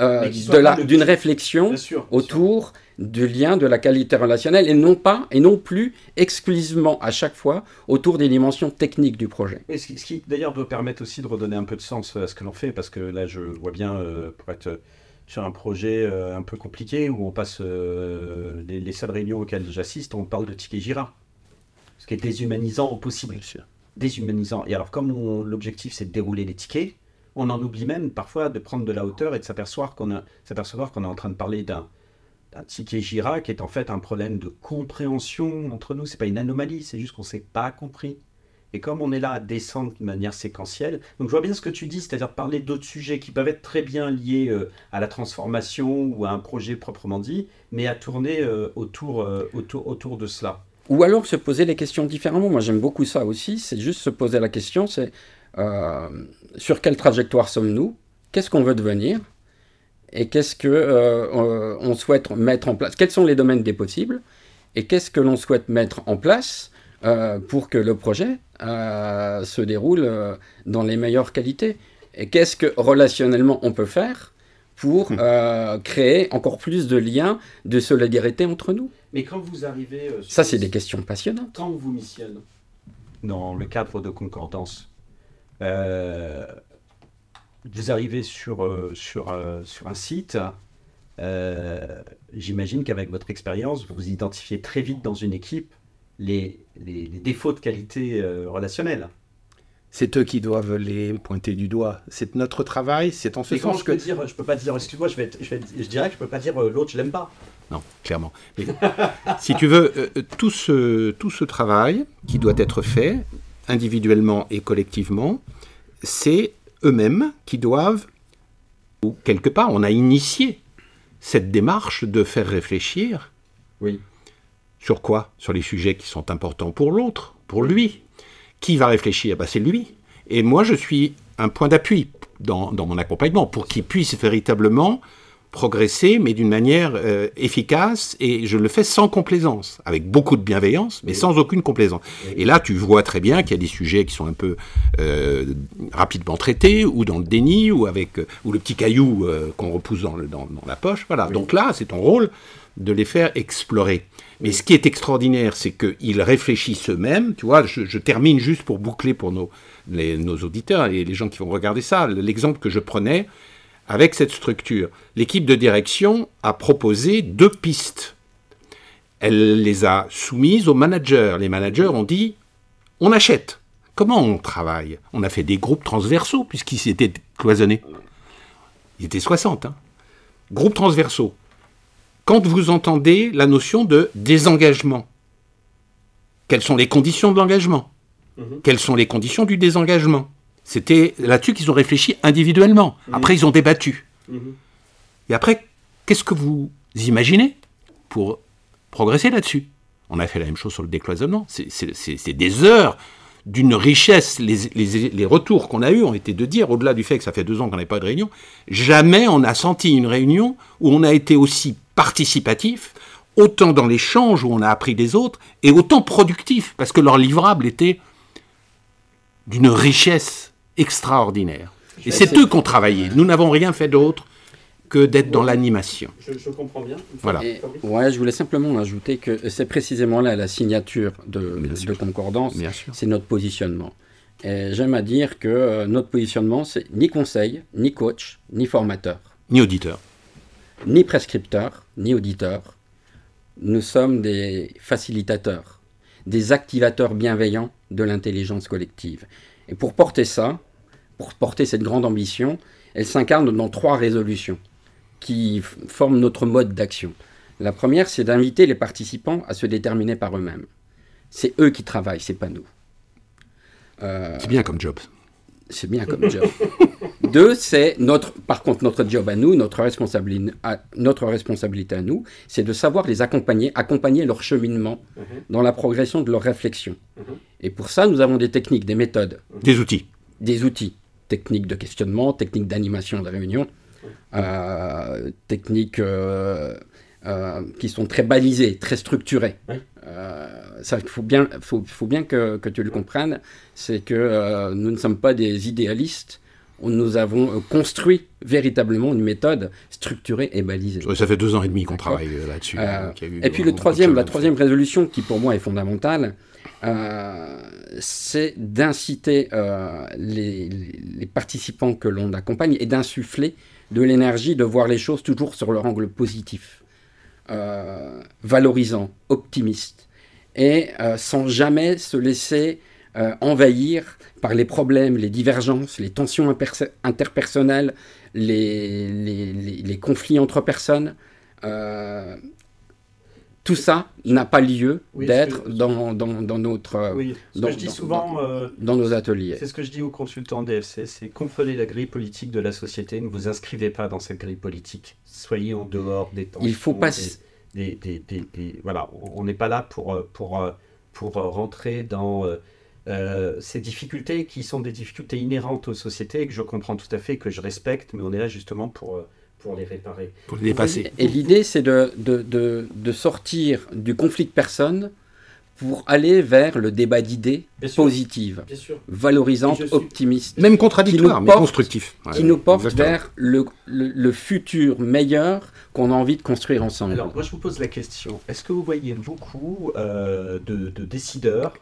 euh, d'une réflexion Bien sûr. bien sûr. autour du lien de la qualité relationnelle et non pas et non plus exclusivement à chaque fois autour des dimensions techniques du projet. Et ce qui, d'ailleurs doit permettre aussi de redonner un peu de sens à ce que l'on fait, parce que là je vois bien euh, pour être sur un projet euh, un peu compliqué où on passe euh, les, les salles de réunion auxquelles j'assiste, on parle de ticket Gira. ce qui est déshumanisant au possible. Déshumanisant. Et alors, comme l'objectif c'est de dérouler les tickets, on en oublie même parfois de prendre de la hauteur et de s'apercevoir qu'on est en train de parler d'un ticket Gira qui est en fait un problème de compréhension entre nous. C'est pas une anomalie, c'est juste qu'on s'est pas compris. Et comme on est là à descendre de manière séquentielle, donc je vois bien ce que tu dis, c'est-à-dire parler d'autres sujets qui peuvent être très bien liés euh, à la transformation ou à un projet proprement dit, mais à tourner euh, autour, euh, autour, autour de cela. Ou alors se poser les questions différemment. Moi j'aime beaucoup ça aussi, c'est juste se poser la question, c'est sur quelle trajectoire sommes-nous? Qu'est-ce qu'on veut devenir? Et qu'est-ce que on souhaite mettre en place? Quels sont les domaines des possibles? Et qu'est-ce que l'on souhaite mettre en place pour que le projet euh, se déroule euh, dans les meilleures qualités? Et qu'est-ce que relationnellement on peut faire pour hmm. euh, créer encore plus de liens, de solidarité entre nous Mais quand vous arrivez... Ça, c'est des questions passionnantes. Quand on vous missionne dans le cadre de concordance, vous arrivez sur, sur, sur un site, j'imagine qu'avec votre expérience, vous vous identifiez très vite dans une équipe les, défauts de qualité euh, relationnelle. C'est eux qui doivent les pointer du doigt. C'est notre travail, c'est en ce sens je que... Peux dire, je peux pas dire, excuse-moi, je, vais, je, dirais que je peux pas dire euh, l'autre, je l'aime pas. Non, clairement. si tu veux, euh, tout, ce, tout ce travail qui doit être fait, individuellement et collectivement, c'est eux-mêmes qui doivent, ou quelque part, on a initié cette démarche de faire réfléchir oui. Sur quoi? Sur les sujets qui sont importants pour l'autre, pour lui. Qui va réfléchir? Bah, C'est lui. Et moi, je suis un point d'appui dans, mon accompagnement pour qu'il puisse véritablement progresser, mais d'une manière euh, efficace, et je le fais sans complaisance, avec beaucoup de bienveillance, mais sans aucune complaisance. Et là, tu vois très bien qu'il y a des sujets qui sont un peu euh, rapidement traités, ou dans le déni, ou avec ou le petit caillou euh, qu'on repousse dans, dans, la poche. Voilà. Donc là, c'est ton rôle de les faire explorer. Mais ce qui est extraordinaire, c'est qu'ils réfléchissent eux-mêmes. Tu vois, je, termine juste pour boucler pour nos, nos auditeurs et les gens qui vont regarder ça. L'exemple que je prenais avec cette structure. L'équipe de direction a proposé deux pistes. Elle les a soumises aux managers. Les managers ont dit on achète. Comment on travaille? On a fait des groupes transversaux, puisqu'ils étaient cloisonnés. Ils étaient 60. Hein. Groupes transversaux quand vous entendez la notion de désengagement. Quelles sont les conditions de l'engagement? Mhm. Quelles sont les conditions du désengagement? C'était là-dessus qu'ils ont réfléchi individuellement. Mhm. Après, ils ont débattu. Mhm. Et après, qu'est-ce que vous imaginez pour progresser là-dessus? On a fait la même chose sur le décloisonnement. C'est des heures d'une richesse. Les, les retours qu'on a eus ont été de dire, au-delà du fait que ça fait deux ans qu'on n'a pas de réunion, jamais on a senti une réunion où on a été aussi participatif, autant dans l'échange où on a appris des autres, et autant productif, parce que leur livrable était d'une richesse extraordinaire. Et c'est eux qui ont travaillé. Nous n'avons rien fait d'autre que d'être dans l'animation. Je, comprends bien. Voilà. ouais, je voulais simplement ajouter que c'est précisément là la signature de, de Concordance, c'est notre positionnement. Et j'aime à dire que euh, notre positionnement, c'est ni conseil, ni coach, ni formateur. Ni auditeur ni prescripteurs, ni auditeurs. Nous sommes des facilitateurs, des activateurs bienveillants de l'intelligence collective. Et pour porter ça, pour porter cette grande ambition, elle s'incarne dans trois résolutions qui forment notre mode d'action. La première, c'est d'inviter les participants à se déterminer par eux-mêmes. C'est eux qui travaillent, c'est pas nous. c'est bien comme job. C'est bien comme job. Deux, c'est notre, par contre, notre job à nous, notre, responsabilité à, notre responsabilité à nous, c'est de savoir les accompagner, accompagner leur cheminement mhm. dans la progression de leur réflexion. Mhm. Et pour ça, nous avons des techniques, des méthodes. Des outils. Des outils. Techniques de questionnement, techniques d'animation de réunion, euh, techniques euh, euh, qui sont très balisées, très structurées. ça, il faut bien, faut, faut bien que, que, tu le comprennes, c'est que nous ne sommes pas des idéalistes, nous avons euh, construit véritablement une méthode structurée et balisée. Ça fait deux ans et demi qu'on travaille euh, là-dessus. Euh, et puis le troisième, la troisième résolution qui pour moi est fondamentale, c'est d'inciter les, les, participants que l'on accompagne et d'insuffler de l'énergie de voir les choses toujours sur leur angle positif, valorisant, optimiste, et sans jamais se laisser euh, envahir par les problèmes, les divergences, les tensions interpersonnelles, les, les, conflits entre personnes. Euh, tout ça n'a pas lieu d'être dans, dans, dans, notre oui, ce que je dis souvent dans, nos ateliers. C'est ce que je dis aux consultants DFC, c'est comprenez la grille politique de la société, ne vous inscrivez pas dans cette grille politique. Soyez en dehors des temps. Il faut pas des, des, des, voilà, on n'est pas là pour, pour, pour rentrer dans euh, ces difficultés qui sont des difficultés inhérentes aux sociétés que je comprends tout à fait, que je respecte, mais on est là justement pour, euh, pour les réparer. Pour les dépasser. Et l'idée, c'est de, de, de, de, sortir du conflit de personnes pour aller vers le débat d'idées positives, valorisantes, optimistes. Même contradictoires, mais constructifs. qui nous porte vers le, le, futur meilleur qu'on a envie de construire ensemble. Alors, moi, je vous pose la question. Est-ce que vous voyez beaucoup euh, de, de, décideurs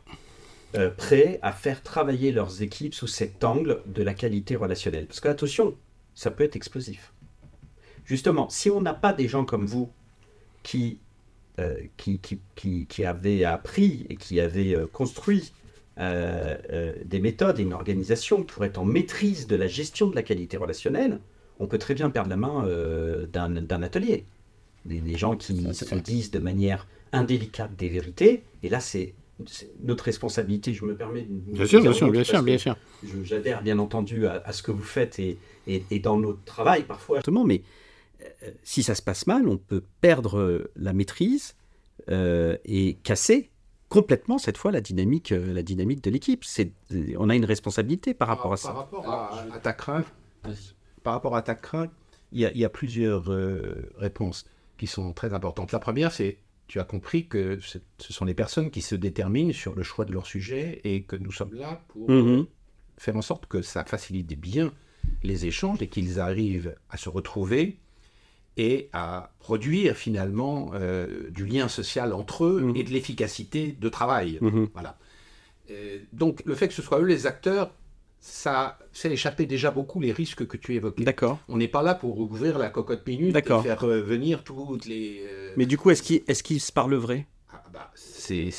euh, prêts à faire travailler leurs équipes sous cet angle de la qualité relationnelle Parce que, attention, ça peut être explosif. Justement, si on n'a pas des gens comme vous qui euh, qui, qui, qui, avait appris et qui avait euh, construit des méthodes et une organisation pour être en maîtrise de la gestion de la qualité relationnelle, on peut très bien perdre la main d'un atelier. Des, gens qui se disent de manière indélicate des vérités, et là c'est notre responsabilité, je me permets de... Bien sûr, bien sûr, bien sûr, bien sûr. J'adhère bien entendu à, à, ce que vous faites et, et, et dans notre travail parfois. Mais euh, si ça se passe mal, on peut perdre euh, la maîtrise euh, et casser complètement cette fois la dynamique, la dynamique de l'équipe. on a une responsabilité par rapport à ça. Par rapport à, ta crainte, par rapport à ta crainte, il y a, plusieurs réponses qui sont très importantes. La première, c'est tu as compris que ce sont les personnes qui se déterminent sur le choix de leur sujet et que nous sommes là pour mm-hmm. faire en sorte que ça facilite bien les échanges et qu'ils arrivent à se retrouver et à produire finalement euh, du lien social entre eux mhm. et de l'efficacité de travail. Mhm. Voilà. Euh, donc le fait que ce soit eux les acteurs, ça fait échapper déjà beaucoup les risques que tu évoquais. D'accord. On n'est pas là pour ouvrir la cocotte minute et faire euh, venir toutes les... Mais du coup, est-ce qu'ils est se parlent vrai? Ah, bah, C'est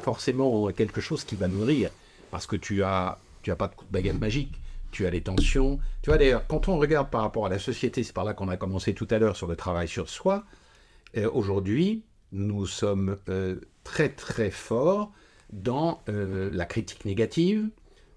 forcément quelque chose qui va nourrir, parce que tu as, tu as pas de coup de baguette magique tu as les tensions. Tu vois, d'ailleurs, quand on regarde par rapport à la société, c'est par là qu'on a commencé tout à l'heure sur le travail sur soi, euh, aujourd'hui, nous sommes euh, très très forts dans euh, la critique négative,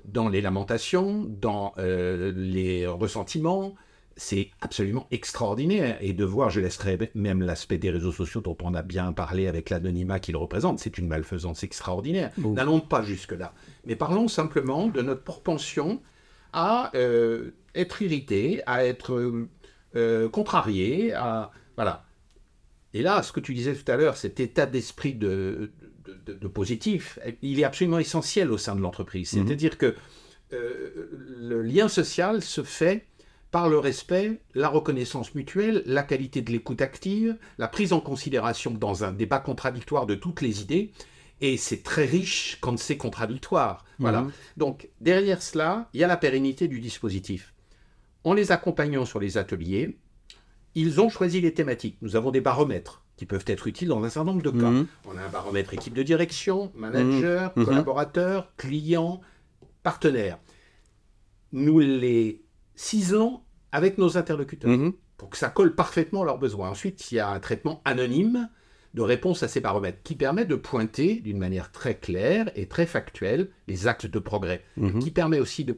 dans les lamentations, dans les ressentiments. C'est absolument extraordinaire. Et de voir, je laisserai même l'aspect des réseaux sociaux dont on a bien parlé avec l'anonymat qu'il représente, c'est une malfaisance extraordinaire. N'allons pas jusque-là. Mais parlons simplement de notre propension à euh, être irrité, à être euh, contrarié, à voilà. Et là, ce que tu disais tout à l'heure, cet état d'esprit de, de, positif, il est absolument essentiel au sein de l'entreprise. Mhm. C'est-à-dire que euh, le lien social se fait par le respect, la reconnaissance mutuelle, la qualité de l'écoute active, la prise en considération dans un débat contradictoire de toutes les idées, et c'est très riche quand c'est contradictoire. Voilà. Mhm. Donc derrière cela, il y a la pérennité du dispositif. En les accompagnant sur les ateliers, ils ont choisi les thématiques. Nous avons des baromètres qui peuvent être utiles dans un certain nombre de cas. Mhm. On a un baromètre équipe de direction, manager, mhm. collaborateur, client, partenaire. Nous les ciselons avec nos interlocuteurs pour que ça colle parfaitement à leurs besoins. Ensuite, il y a un traitement anonyme de réponse à ces baromètres qui permet de pointer d'une manière très claire et très factuelle les actes de progrès, mhm. qui permet aussi de,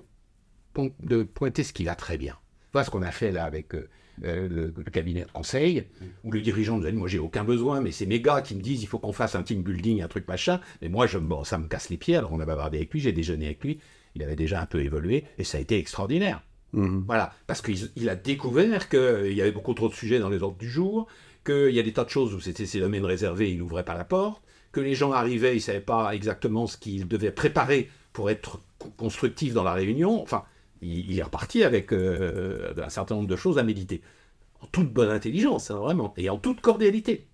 de, pointer ce qui va très bien. Voilà ce qu'on a fait là avec euh, euh, le, cabinet de conseil, où le dirigeant nous a dit Moi, j'ai aucun besoin, mais c'est mes gars qui me disent Il faut qu'on fasse un team building, un truc machin. Mais moi, je, bon, ça me casse les pieds. Alors, on a bavardé avec lui, j'ai déjeuné avec lui. Il avait déjà un peu évolué et ça a été extraordinaire. Mhm. Voilà, parce qu'il a découvert qu'il y avait beaucoup trop de sujets dans les ordres du jour, qu'il y a des tas de choses où c'était ses domaines réservés, il n'ouvrait pas la porte, que les gens arrivaient, ils ne savaient pas exactement ce qu'ils devaient préparer pour être constructifs dans la réunion. Enfin, il, est reparti avec euh, un certain nombre de choses à méditer. En toute bonne intelligence, hein, vraiment, et en toute cordialité.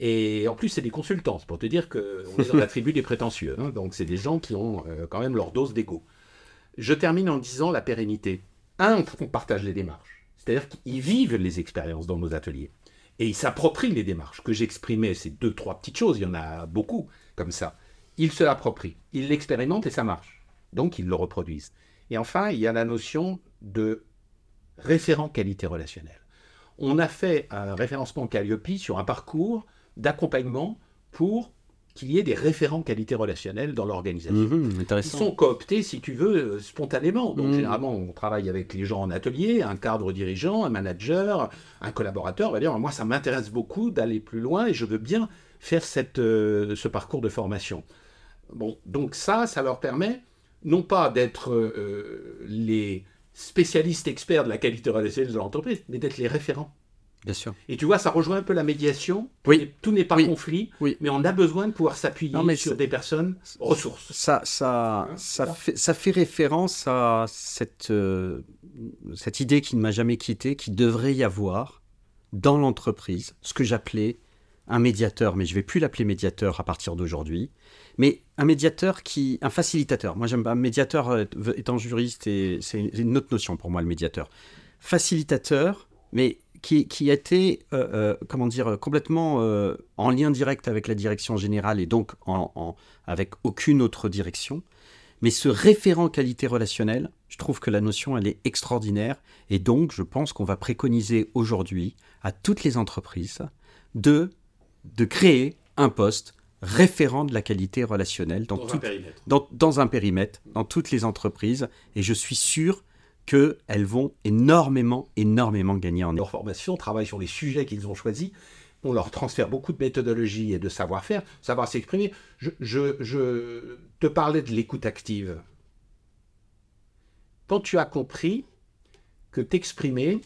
Et en plus, c'est des consultants, pour te dire qu'on est dans la tribu des prétentieux. Hein. donc, c'est des gens qui ont euh, quand même leur dose d'ego. Je termine en disant la pérennité. Un, on partage les démarches. C'est-à-dire qu'ils vivent les expériences dans nos ateliers. Et ils s'approprient les démarches que j'exprimais, ces deux, trois petites choses, il y en a beaucoup comme ça. Ils se l'approprient, ils l'expérimentent et ça marche. Donc ils le reproduisent. Et enfin, il y a la notion de référent qualité relationnelle. On a fait un référencement Calliope sur un parcours d'accompagnement pour qu'il y ait des référents qualité relationnelle dans l'organisation. Mhm, Ils sont cooptés, si tu veux, euh, spontanément. Donc, Mhm. généralement, on travaille avec les gens en atelier, un cadre dirigeant, un manager, un collaborateur. On va dire, moi, ça m'intéresse beaucoup d'aller plus loin et je veux bien faire cette, euh, ce parcours de formation. Bon, donc ça, ça leur permet non pas d'être euh, les spécialistes experts de la qualité relationnelle de l'entreprise, mais d'être les référents. Bien sûr. Et tu vois, ça rejoint un peu la médiation. Oui. Tout n'est pas Oui. conflit, Oui. mais on a besoin de pouvoir s'appuyer sur des personnes ressources. Ça, ça, Hein, ça, ça. fait, ça fait référence à cette, euh, cette idée qui ne m'a jamais quitté, qui devrait y avoir dans l'entreprise, ce que j'appelais un médiateur, mais je vais plus l'appeler médiateur à partir d'aujourd'hui, mais un médiateur qui, un facilitateur. Moi, j'aime pas médiateur euh, étant juriste et c'est une autre notion pour moi le médiateur. Facilitateur, mais qui, qui a été, euh, euh, comment dire, complètement en lien direct avec la direction générale et donc avec aucune autre direction. Mais ce référent qualité relationnelle, je trouve que la notion, elle est extraordinaire. Et donc, je pense qu'on va préconiser aujourd'hui à toutes les entreprises de, de créer un poste référent de la qualité relationnelle dans, Dans un tout- périmètre. dans, dans un périmètre, dans toutes les entreprises. Et je suis sûr qu'elles vont énormément, énormément gagner en leur formation, travaillent sur les sujets qu'ils ont choisis. On leur transfère beaucoup de méthodologie et de savoir-faire, savoir s'exprimer. Je, je- je te parlais de l'écoute active. Quand tu as compris que t'exprimer,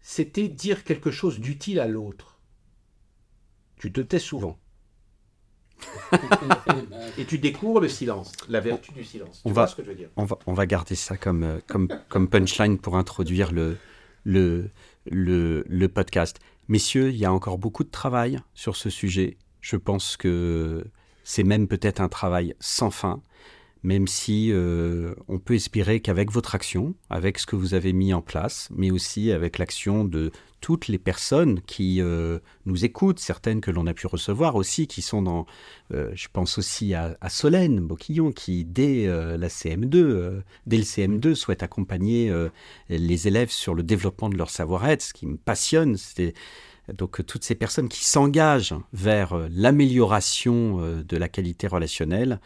c'était dire quelque chose d'utile à l'autre, tu te tais souvent. Et tu découvres le silence, la vertu du silence. Tu On vois va- ce que je veux dire? On va, on va garder ça comme, euh, comme, comme punchline pour introduire le, le, le, le podcast. Messieurs, il y a encore beaucoup de travail sur ce sujet. Je pense que c'est même peut-être un travail sans fin, même si euh, on peut espérer qu'avec votre action, avec ce que vous avez mis en place, mais aussi avec l'action de toutes les personnes qui euh, nous écoutent, certaines que l'on a pu recevoir aussi, qui sont dans, euh, je pense aussi à, Solène Boquillon, qui dès la CM2, euh, dès le CM2, souhaite accompagner les élèves sur le développement de leur savoir-être, ce qui me passionne. C'est donc toutes ces personnes qui s'engagent vers l'amélioration de la qualité relationnelle,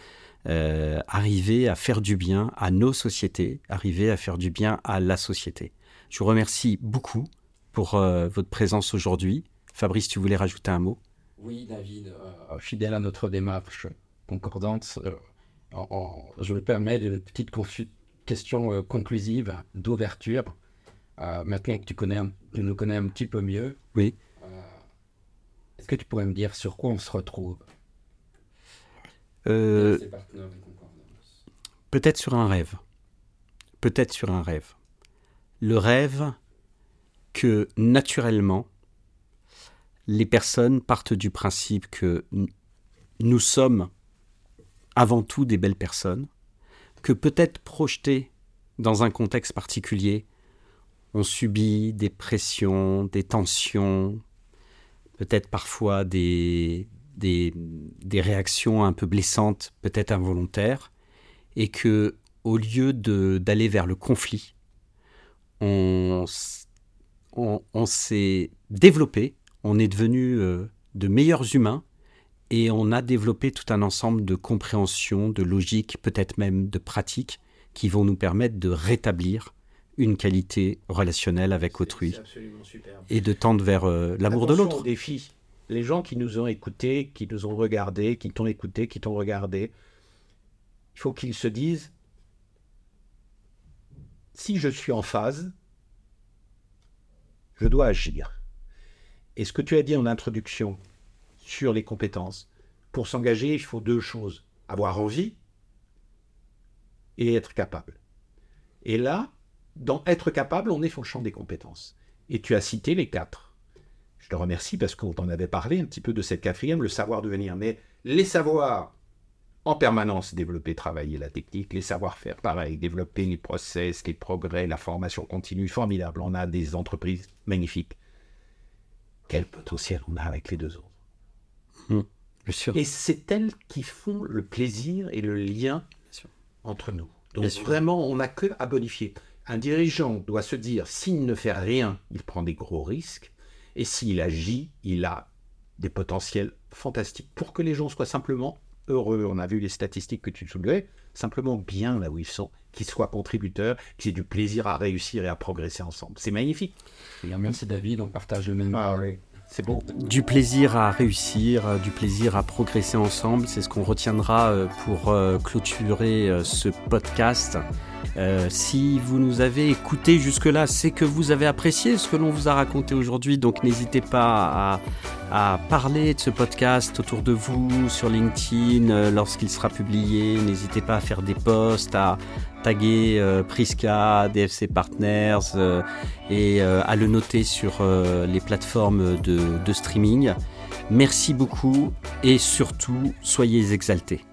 euh, arriver à faire du bien à nos sociétés, arriver à faire du bien à la société. Je vous remercie beaucoup pour euh, votre présence aujourd'hui. Fabrice, tu voulais rajouter un mot? Oui, David, euh, fidèle à notre démarche concordante, en- en- je me permets une petite question conclusive d'ouverture. Maintenant que tu, connais, un- tu nous connais un petit peu mieux, Oui. est-ce que tu pourrais me dire sur quoi on se retrouve? Euh. Peut-être sur un rêve. Peut-être sur un rêve. Le rêve que naturellement, les personnes partent du principe que nous sommes avant tout des belles personnes, que peut-être projetés dans un contexte particulier, on subit des pressions, des tensions, peut-être parfois des, des, des réactions un peu blessantes, peut-être involontaires, et que au lieu d'aller vers le conflit, on, s- on, on s'est développé, on est devenu euh, de meilleurs humains et on a développé tout un ensemble de compréhension, de logique, peut-être même de pratiques qui vont nous permettre de rétablir une qualité relationnelle avec autrui et de tendre vers euh, l'amour de l'autre. Les gens qui nous ont écoutés, qui nous ont regardés, qui t'ont écouté, qui t'ont regardé, il faut qu'ils se disent si je suis en phase, je dois agir. Et ce que tu as dit en introduction sur les compétences, pour s'engager, il faut deux choses avoir envie et être capable. Et là, dans être capable, on est sur le champ des compétences. Et tu as cité les quatre. Je te remercie parce qu'on t'en avait parlé un petit peu de cette quatrième, le savoir devenir. Mais les savoirs, en permanence développer, travailler la technique, les savoir-faire, pareil, développer les process, les progrès, la formation continue, formidable. On a des entreprises magnifiques. quel potentiel on a avec les deux autres. Mmh, bien sûr. Et c'est elles qui font le plaisir et le lien entre nous. Donc Bien vraiment, on n'a que à bonifier. Un dirigeant doit se dire, s'il ne fait rien, il prend des gros risques, et s'il agit, il a des potentiels fantastiques pour que les gens soient simplement heureux. On a vu les statistiques que tu soulevais, simplement bien là où ils sont, qu'ils soient contributeurs, qu'ils aient du plaisir à réussir et à progresser ensemble. C'est magnifique. Bien, Merci David, on partage le même. Ah oui, c'est beau. Du plaisir à réussir, euh, du plaisir à progresser ensemble, c'est ce qu'on retiendra euh, pour euh, clôturer ce podcast. Si vous nous avez écouté jusque-là, c'est que vous avez apprécié ce que l'on vous a raconté aujourd'hui, donc n'hésitez pas à, à parler de ce podcast autour de vous sur LinkedIn lorsqu'il sera publié. N'hésitez pas à faire des posts, à taguer euh, Priska, DFC Partners euh, et euh, à le noter sur euh, les plateformes de streaming. Merci beaucoup et surtout, soyez exaltés.